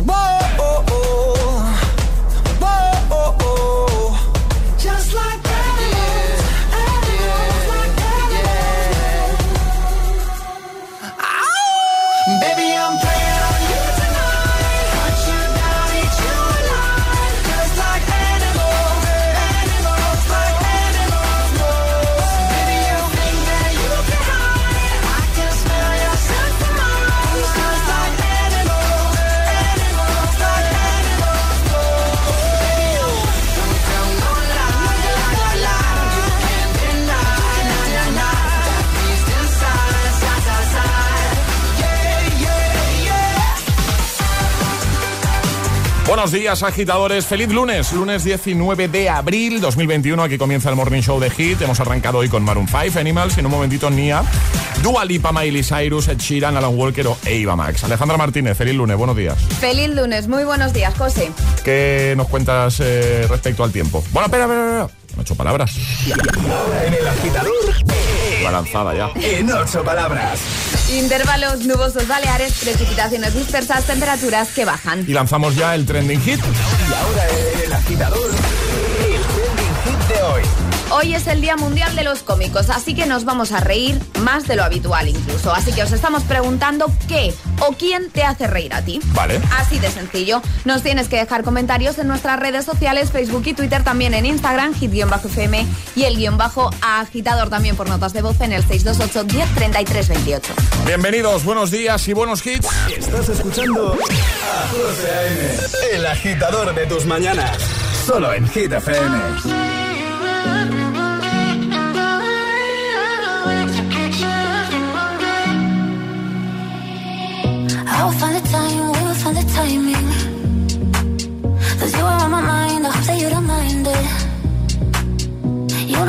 whoa, Buenos días, agitadores. Feliz lunes, lunes 19 de abril 2021. Aquí comienza el Morning Show de Hit. Hemos arrancado hoy con Maroon 5, Animals y en un momentito Nia, Dua Lipa, Miley Cyrus, Ed Sheeran, Alan Walker o Eva Max. Alejandra Martínez, feliz lunes, buenos días. Feliz lunes, muy buenos días, José. ¿Qué nos cuentas eh, respecto al tiempo? Bueno, espera, espera, espera. En ocho palabras. En el agitador, La lanzada ya. en ocho palabras. Intervalos nubosos baleares, precipitaciones dispersas, temperaturas que bajan. Y lanzamos ya el trending hit. Y ahora el agitador, el trending hit de hoy. Hoy es el Día Mundial de los Cómicos, así que nos vamos a reír más de lo habitual incluso. Así que os estamos preguntando qué o quién te hace reír a ti. Vale. Así de sencillo. Nos tienes que dejar comentarios en nuestras redes sociales, Facebook y Twitter, también en Instagram, hit-fm y el guion bajo agitador también por notas de voz en el 628 10 28. Bienvenidos, buenos días y buenos hits. Estás escuchando a José A.M., el agitador de tus mañanas. Solo en Hit FM.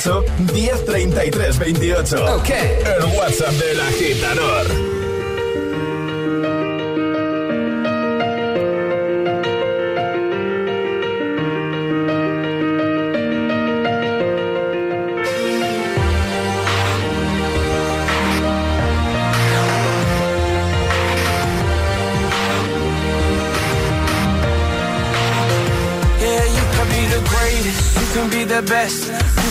628 1033 28. Ok. El WhatsApp del agitador. Best.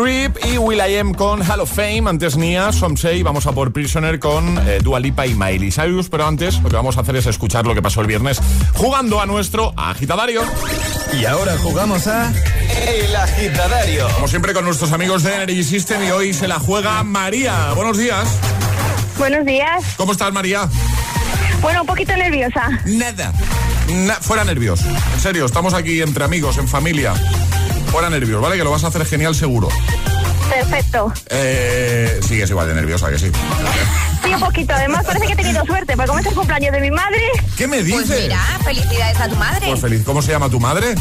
Fame. The Script y Will.i.am con Hall of Fame. Antes Nia, Somsei, vamos a por Prisoner con eh, Dua Lipa y Miley Cyrus. Pero antes lo que vamos a hacer es escuchar lo que pasó el viernes jugando a nuestro agitadario. Y ahora jugamos a El Agitadario. Como siempre con nuestros amigos de Energy System y hoy se la juega María. Buenos días. Buenos días. ¿Cómo estás María? Bueno, un poquito nerviosa. Nada. Na- fuera nervios. En serio, estamos aquí entre amigos, en familia. Fuera nervios, ¿vale? Que lo vas a hacer genial seguro. Perfecto. Eh, sigues igual de nerviosa que sí. Sí, un poquito. Además, parece que he tenido suerte, porque como es el cumpleaños de mi madre, ¿Qué me dices? Pues mira, felicidades a tu madre. Pues feliz. ¿Cómo se llama tu madre?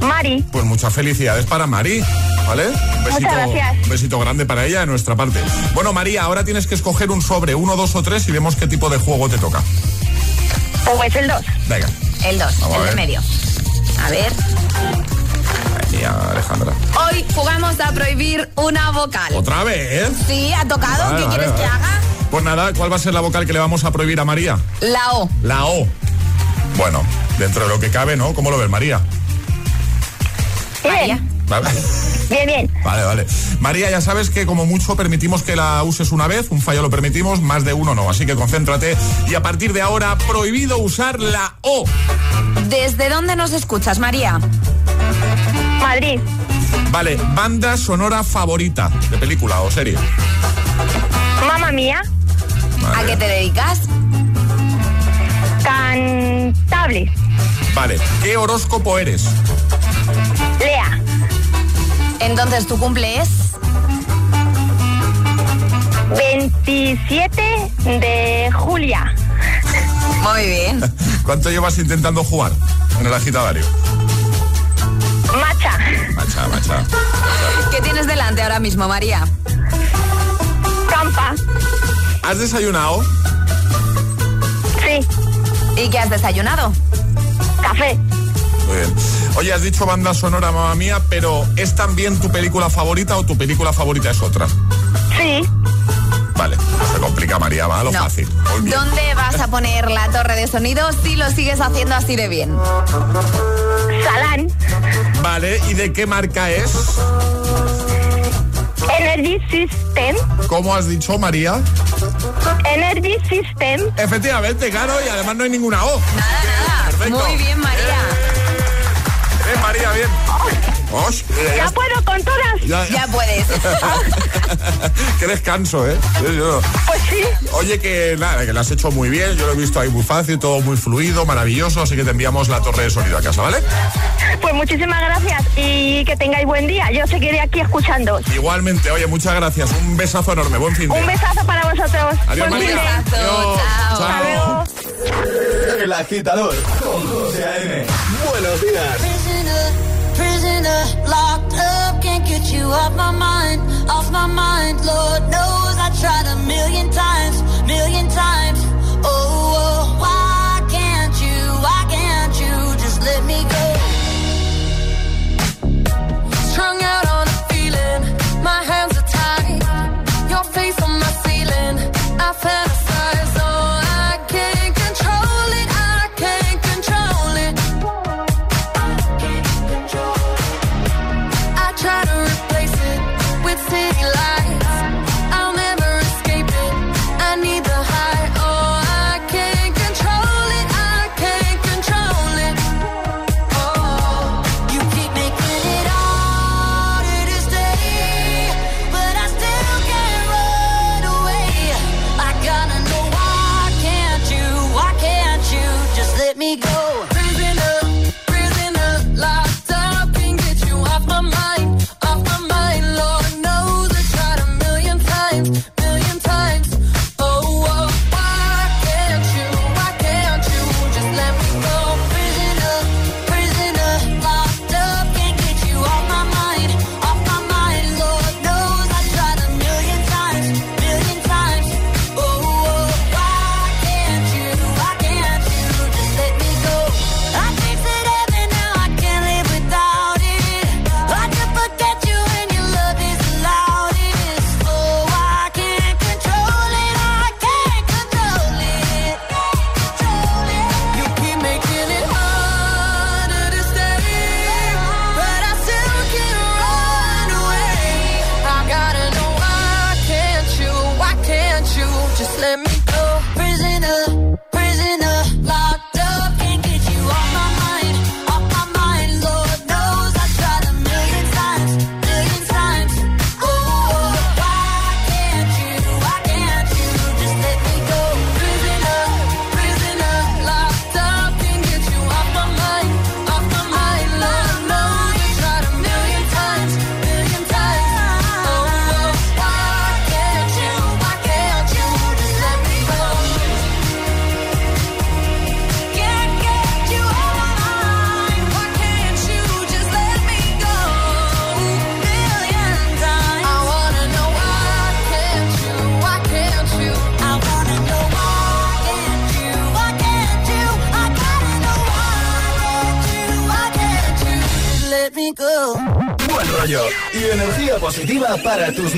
Mari. Pues muchas felicidades para Mari, ¿vale? Un besito, Muchas gracias. un besito grande para ella de nuestra parte. Bueno, María, ahora tienes que escoger un sobre, uno, dos o tres y vemos qué tipo de juego te toca. Pues el 2. Venga. El 2, Vamos el de medio. A ver, mía, Alejandra. hoy jugamos a prohibir una vocal. ¿Otra vez? Sí, ha tocado. Vale, ¿Qué vale, quieres vale. que haga? Pues nada, ¿cuál va a ser la vocal que le vamos a prohibir a María? La O. La O. Bueno, dentro de lo que cabe, ¿no? ¿Cómo lo ves, María? María. Vale. bien, bien. Vale, vale. María, ya sabes que como mucho permitimos que la uses una vez, un fallo lo permitimos, más de uno no. Así que concéntrate y a partir de ahora, prohibido usar la O. ¿Desde dónde nos escuchas, María? Madrid. Vale, banda sonora favorita de película o serie. Mamma mía. Vale. ¿A qué te dedicas? Cantable. Vale, ¿qué horóscopo eres? Lea. Entonces, ¿tu cumple es? 27 de Julia. Muy bien. ¿Cuánto llevas intentando jugar en el agitadario? Macha. Macha, macha. ¿Qué tienes delante ahora mismo, María? Campa. ¿Has desayunado? Sí. ¿Y qué has desayunado? Café. Muy bien. Oye, has dicho banda sonora, mamá mía, pero ¿es también tu película favorita o tu película favorita es otra? Sí. Vale, no se complica, María, va a lo No. fácil. ¿Dónde vas a poner la torre de sonido si lo sigues haciendo así de bien? Salán. Vale, ¿y de qué marca es? Energy System. ¿Cómo has dicho, María? Energy System. Efectivamente, claro, y además no hay ninguna O. Nada, nada. Perfecto. Muy bien, María. Bien, María, bien. Osh, Ya puedo con todas. ya Ya, Ya puedes. Qué descanso, ¿eh? Yo- Pues sí. Oye, que nada, que lo has hecho muy bien. Yo lo he visto ahí muy fácil, todo muy fluido, maravilloso. Así que te enviamos la torre de sonido a casa, ¿vale? Pues muchísimas gracias y que tengáis buen día. Yo seguiré aquí escuchando. Igualmente, oye, muchas gracias. Un besazo enorme. Buen fin de Un besazo para vosotros. Adiós, Buen fin de- María. Adiós. Chao. Hasta luego. El agitador con José A.M. Buenos días. Prisoner, locked up, can't get you off my mind, off my mind. Lord knows I tried a million times, million times. Oh,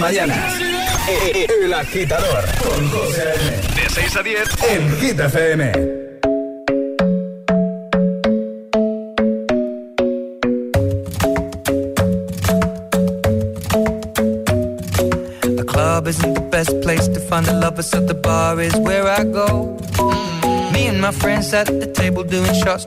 mañanas. El agitador con José A.M. De 6 a 10. En Hit FM. The club isn't the best place to find the lovers, so the bar is where I go. Me and my friends at the table doing shots,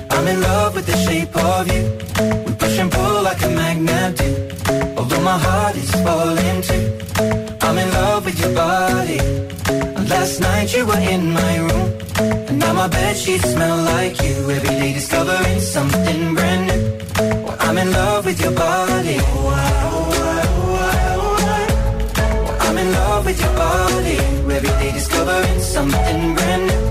I'm in love with the shape of you. We push and pull like a magnet do. Although my heart is falling too. I'm in love with your body. Last night you were in my room. And now my bed sheets smell like you. Every day discovering something brand new. Well, I'm in love with your body. I'm in love with your body. Every day discovering something brand new.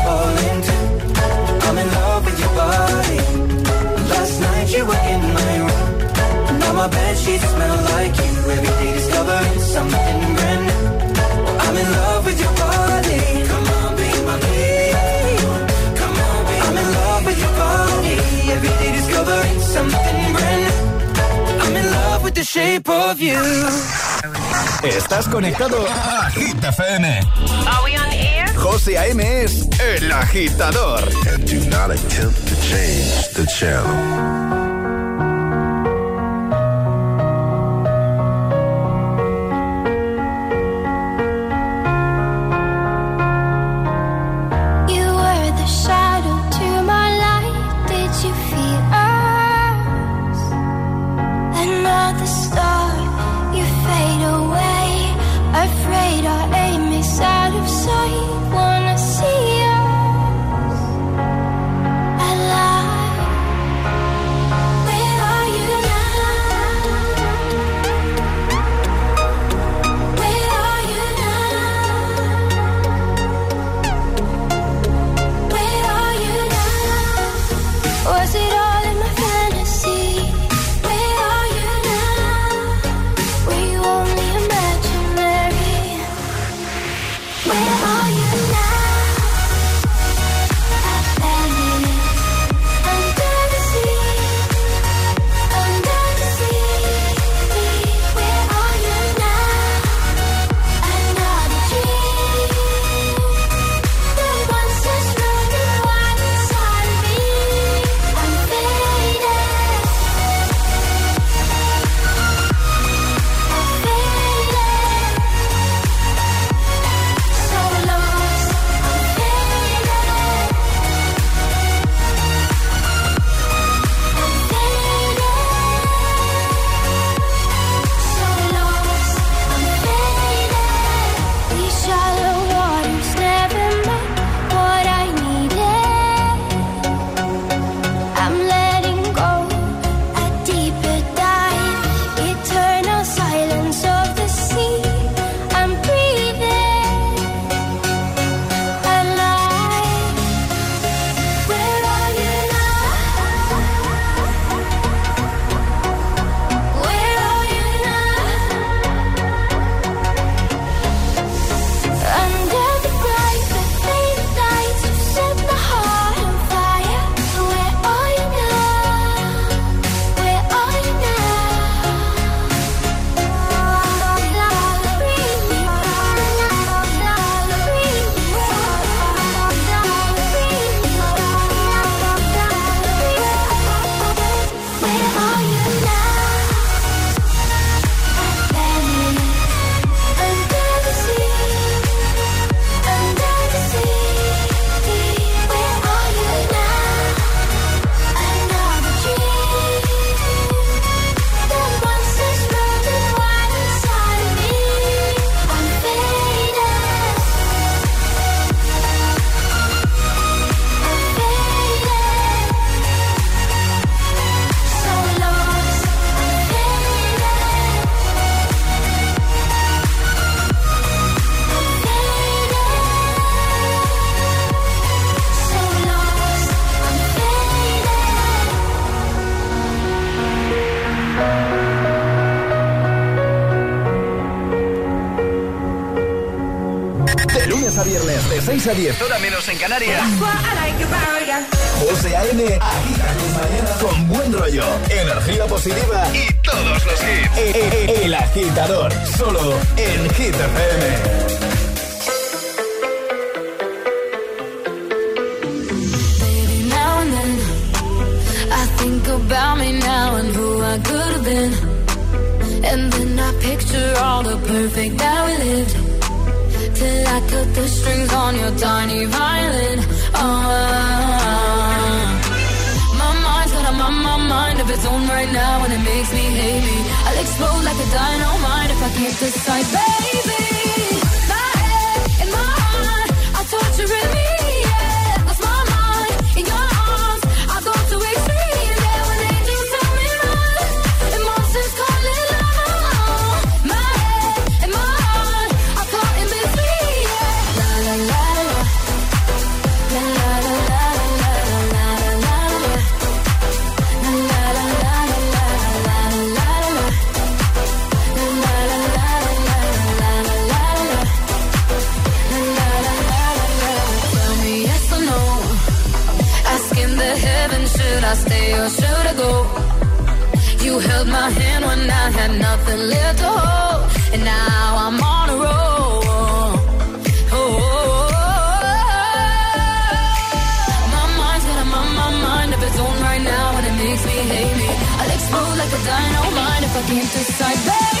my bed sheets smell like you. Every day discovering something brand new. I'm in love with your body. Come on, be my baby. Come on, be I'm in love with your body. Every day discovering something brand new. I'm in love with the shape of you. Estás conectado a Hit FM. Are we on air? José A.M. es el agitador. And do not attempt to change the channel. a menos en Canarias. can't decide.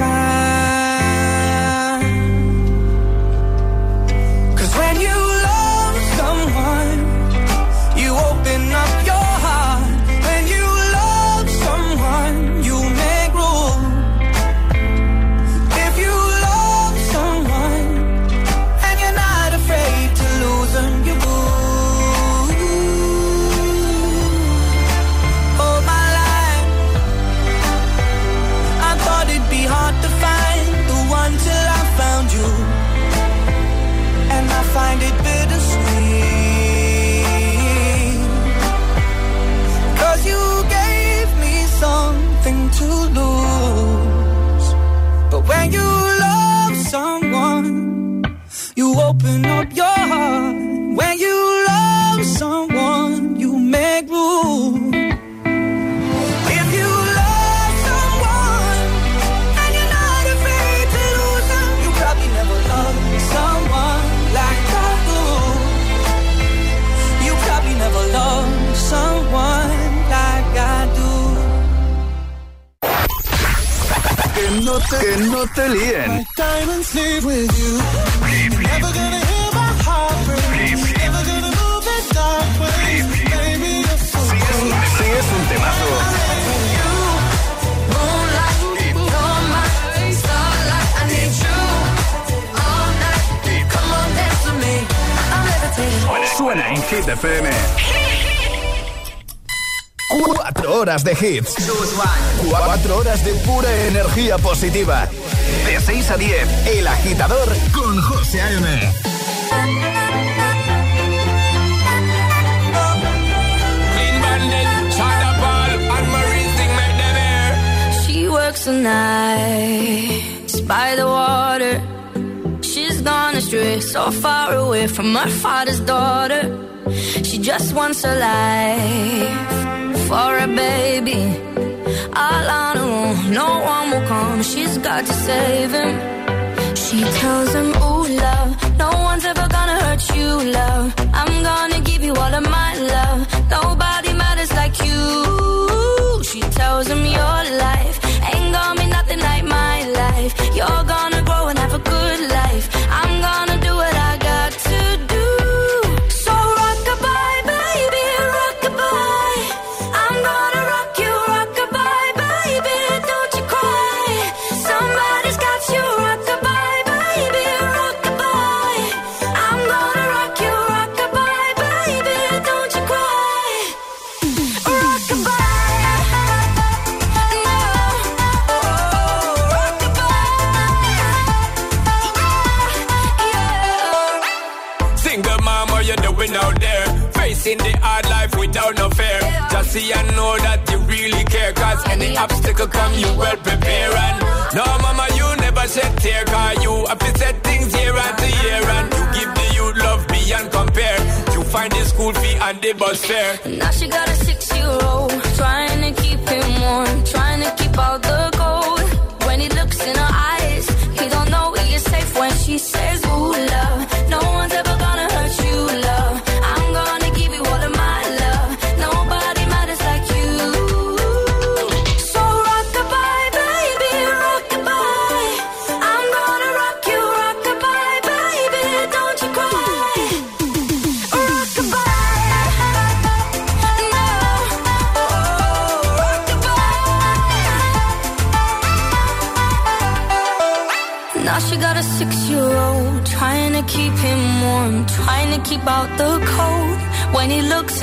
time. Baby, you're so Si es un temazo, suena en Hit FM. Horas de hits. Cuatro horas de pura energía positiva. De 6 a 10, El Agitador con José A.M. She works the nights by the water. She's gone astray, so far away from her father's daughter. She just wants a life for a baby. All her own, no one will come. She's got to save him. She tells him, Ooh, love, no one's ever gonna hurt you, love. I'm gonna give you all of my love. Nobody matters like you. She tells him, Your obstacle come, you well prepare. And no, mama, you never shed tear. Cause you have set things year after year. And you give the youth love beyond compare. You find the school fee and the bus fare. Now she got a six-year-old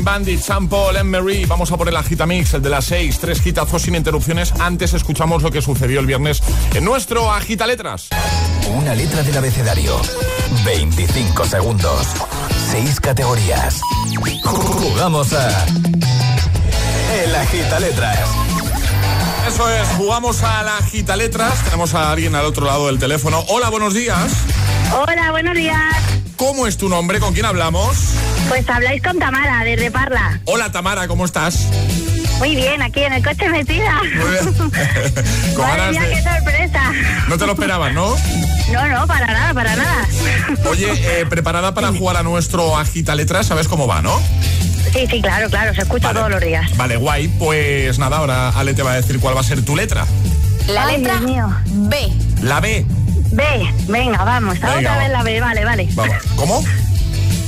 Clean Bandit, Sam Paul, Marie. Vamos a por el Agitamix, el de las 6. Tres hitazos sin interrupciones. Antes escuchamos lo que sucedió el viernes en nuestro Agita Letras. Una letra del abecedario. 25 segundos. 6 categorías. Jugamos a. El Agita Letras. Eso es, jugamos a la Agita Letras. Tenemos a alguien al otro lado del teléfono. Hola, buenos días. Hola, buenos días. ¿Cómo es tu nombre? ¿Con quién hablamos? Pues habláis con Tamara, desde Parla. Hola, Tamara, ¿cómo estás? Muy bien, aquí en el coche metida. Muy bien. Madre mía, de- qué sorpresa. No te lo esperabas, ¿no? No, no, para nada, para nada. Oye, eh, preparada para jugar a nuestro Agita Letras, sabes cómo va, ¿no? Sí, sí, claro, claro, se escucha todos los días. Vale, guay. Pues nada, ahora Ale te va a decir cuál va a ser tu letra. La Ay, letra. B. La B. B, venga, vamos. Venga, otra va. vez la B, vale, vale. Vamos. ¿Cómo?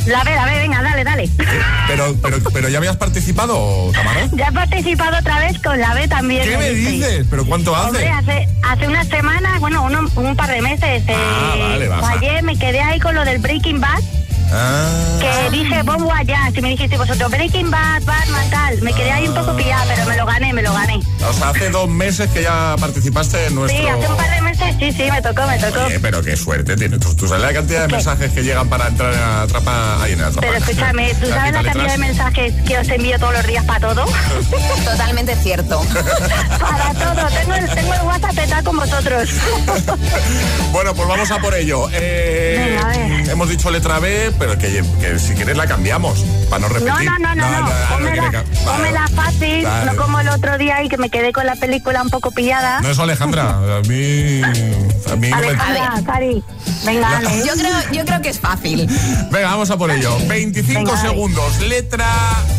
La B, la B, venga, dale, dale. Pero, pero, pero ya habías participado, Tamara. Ya he participado otra vez con la B también. ¿Qué en me dices? ¿Pero cuánto Hombre, hace? hace, hace unas semanas, bueno, uno- un par de meses. eh, Ah, vale, baja. Ayer me quedé ahí con lo del Breaking Bad. Ah. Que dije bombo allá, si me dijiste vosotros Breaking Bad, Batman, tal. Me quedé ahí un poco pillada, pero me lo gané, me lo gané. O sea, hace dos meses que ya participaste en nuestro... Sí, hace un par de meses, sí, sí, me tocó, me tocó. Oye, pero qué suerte tienes. ¿Tú, tú sabes la cantidad de ¿Qué? mensajes que llegan para entrar en Atrapa... Ahí en Atrapa. Pero escúchame, ¿tú La sabes la cantidad de mensajes que os envío todos los días para todo? Totalmente cierto. para todo, tengo el, tengo el WhatsApp petado con vosotros. Bueno, pues vamos a por ello. Eh, Venga, a ver. hemos dicho letra B, pero que, que si quieres la cambiamos, para no No, repetir. no, no, no, no. no ca- vale. pónmela fácil, Vale. no como el otro día y que me quedé con la película un poco pillada. No, eso Alejandra, a mí... A mí no me- Alejandra, Cari, venga, Ale. Yo creo, yo creo que es fácil. Venga, vamos a por ello. 25 Venga, dale. segundos. Letra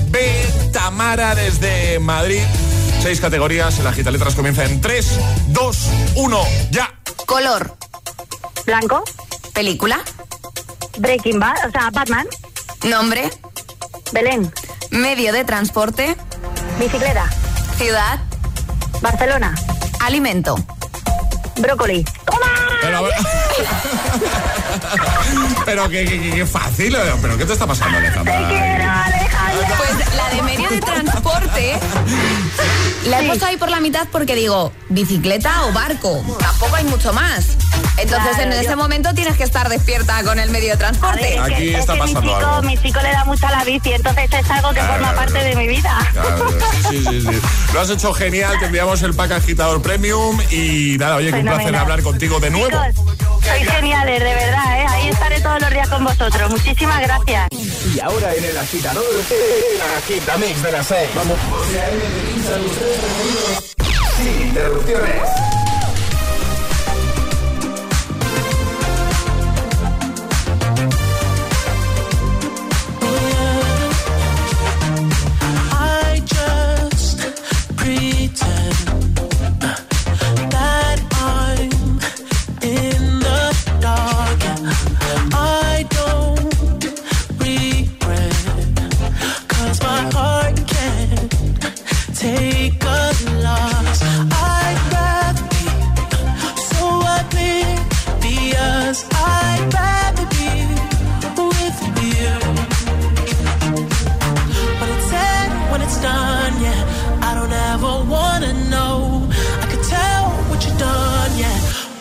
B, Tamara desde Madrid. Seis categorías. El agita letras comienza en 3, 2, 1, ya. Color. Blanco, Película. Breaking Bad, o sea, Batman, Nombre. Belén, Medio de transporte. bicicleta, Ciudad. Barcelona, Alimento. brócoli. Pero, pero qué, qué- qué- qué fácil. eh. ¿Pero qué te está pasando, Alejandra? Pues la de medio de transporte la he puesto ahí por la mitad porque digo, bicicleta o barco. Tampoco hay mucho más. Entonces Claro, en ese yo- momento tienes que estar despierta con el medio de transporte. Ver, es que- es que mi chico, algo. Mi chico le da mucho a la bici, entonces es algo que Claro, forma claro, parte de mi vida. Claro, sí, sí, sí. Lo has hecho genial. Te enviamos el pack agitador premium. Y nada, oye, que un placer hablar contigo de nuevo. Chicos, sois geniales, de verdad, ¿eh? Ahí estaré todos los días con vosotros. Muchísimas gracias. Y ahora en el agitador, el agitamix de las 6. Vamos. Sin interrupciones.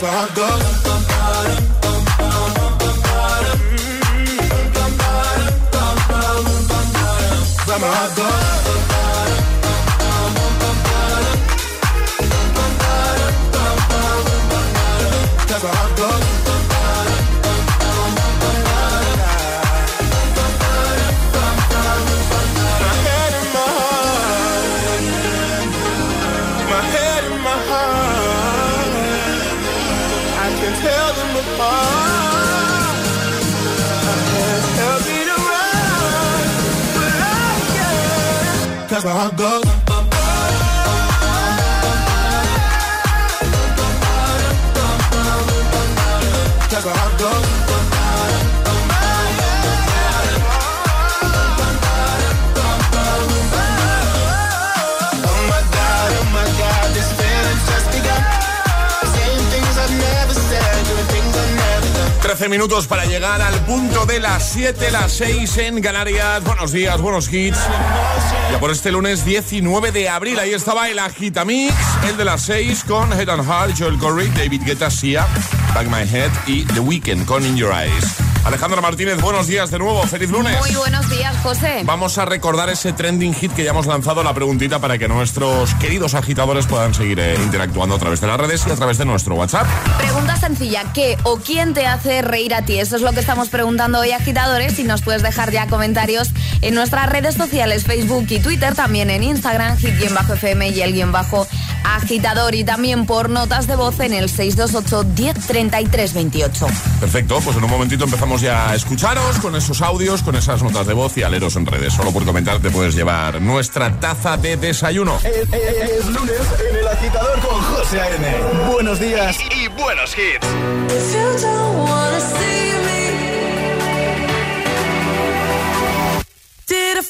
goes. But my heart can. Cause my heart 13 minutos para llegar al punto de las 7, las 6 en Canarias. Buenos días, buenos hits. Ya por este lunes 19 de abril, ahí estaba el Agitamix, el de las 6 con Head and Heart, Joel Corey, David Guetta, Sia, Back My Head y The Weeknd con In Your Eyes. Alejandra Martínez, buenos días de nuevo, feliz lunes. Muy buenos días, José. Vamos a recordar ese trending hit que ya hemos lanzado, la preguntita para que nuestros queridos agitadores puedan seguir eh, interactuando a través de las redes y a través de nuestro WhatsApp. Pregunta sencilla, ¿qué o quién te hace reír a ti? Eso es lo que estamos preguntando hoy, agitadores, y nos puedes dejar ya comentarios en nuestras redes sociales, Facebook y Twitter, también en Instagram, hit-fm y el guion bajo agitador, y también por notas de voz en el 628 1033 28. Perfecto, pues en un momentito empezamos ya a escucharos con esos audios, con esas notas de voz y aleros en redes. Solo por comentar te puedes llevar nuestra taza de desayuno. Es, es- es lunes en el agitador con José A.M. Buenos días Y buenos hits. Did a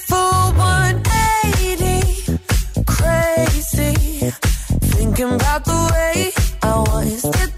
thinking about the way I was.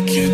make you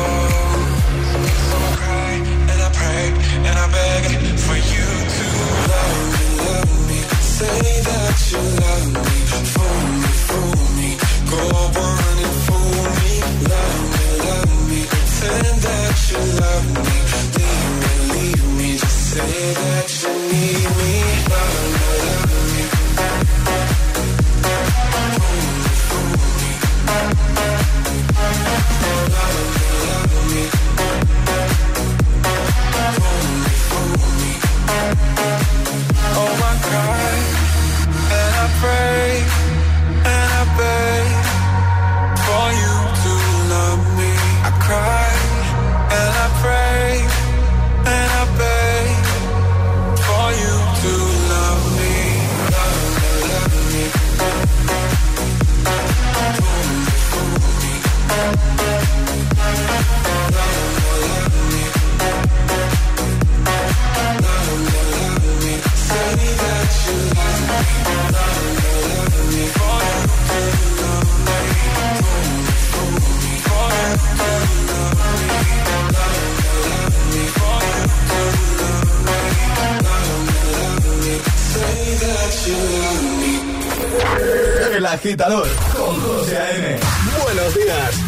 agitador con José A.M. Buenos días.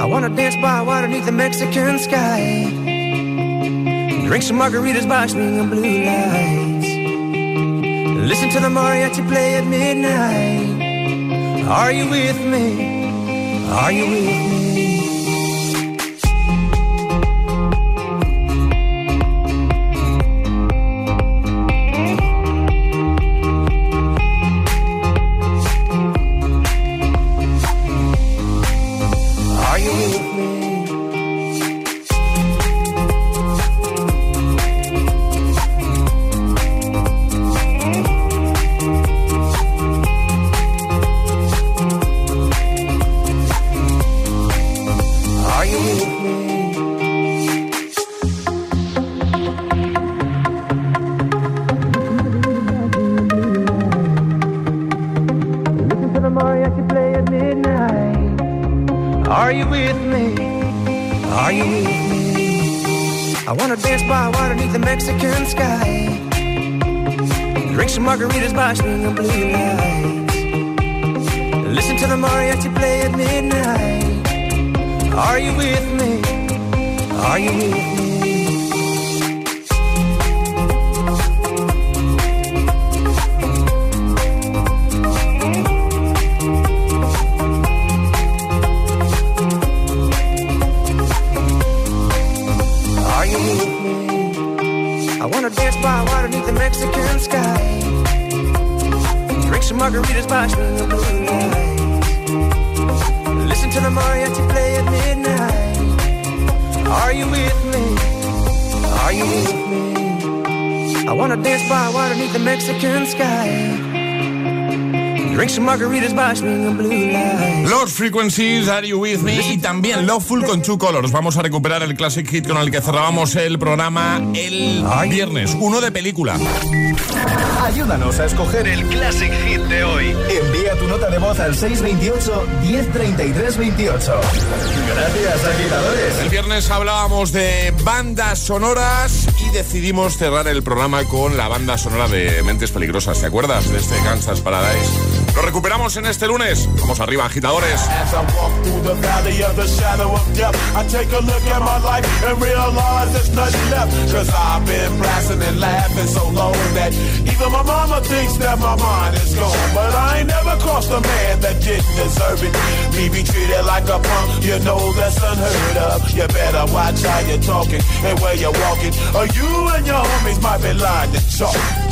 I wanna dance by water beneath the Mexican sky. Drink some margaritas by swinging blue lights. Listen to the mariachi play at midnight. Are you with me? Are you with me? Margaritas by swinging blue lights. Listen to the mariachi play at midnight. Are you with me? Are you with me? Margaritas by blue lights. Listen to the mariachi play at midnight. Are you with me? Are you with me? I wanna dance by water beneath the Mexican sky. Drink some margaritas by swinging blue lights. Los Frequencies, Are You With Me y también Loveful con Two Colors. Vamos a recuperar el Classic Hit con el que cerrábamos el programa el viernes, uno de película. Ayúdanos a escoger el Classic Hit de hoy. Envía tu nota de voz al 628 1033 28. Gracias, agitadores. El viernes hablábamos de bandas sonoras y decidimos cerrar el programa con la banda sonora de Mentes Peligrosas. ¿Te acuerdas de este Kansas Paradise? Lo recuperamos en este lunes. Vamos arriba, agitadores. Talking and where you're walking, or you and your homies might be lying to chalk.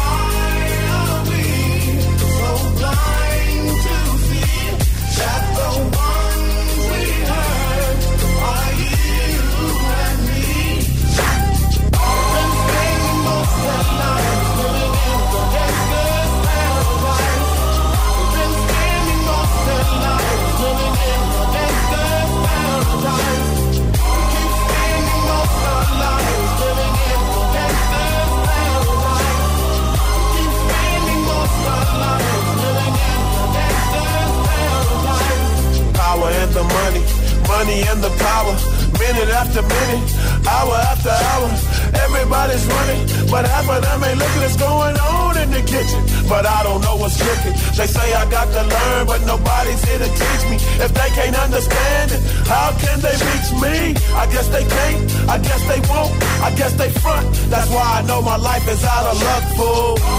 why I know my life is out of luck, fool.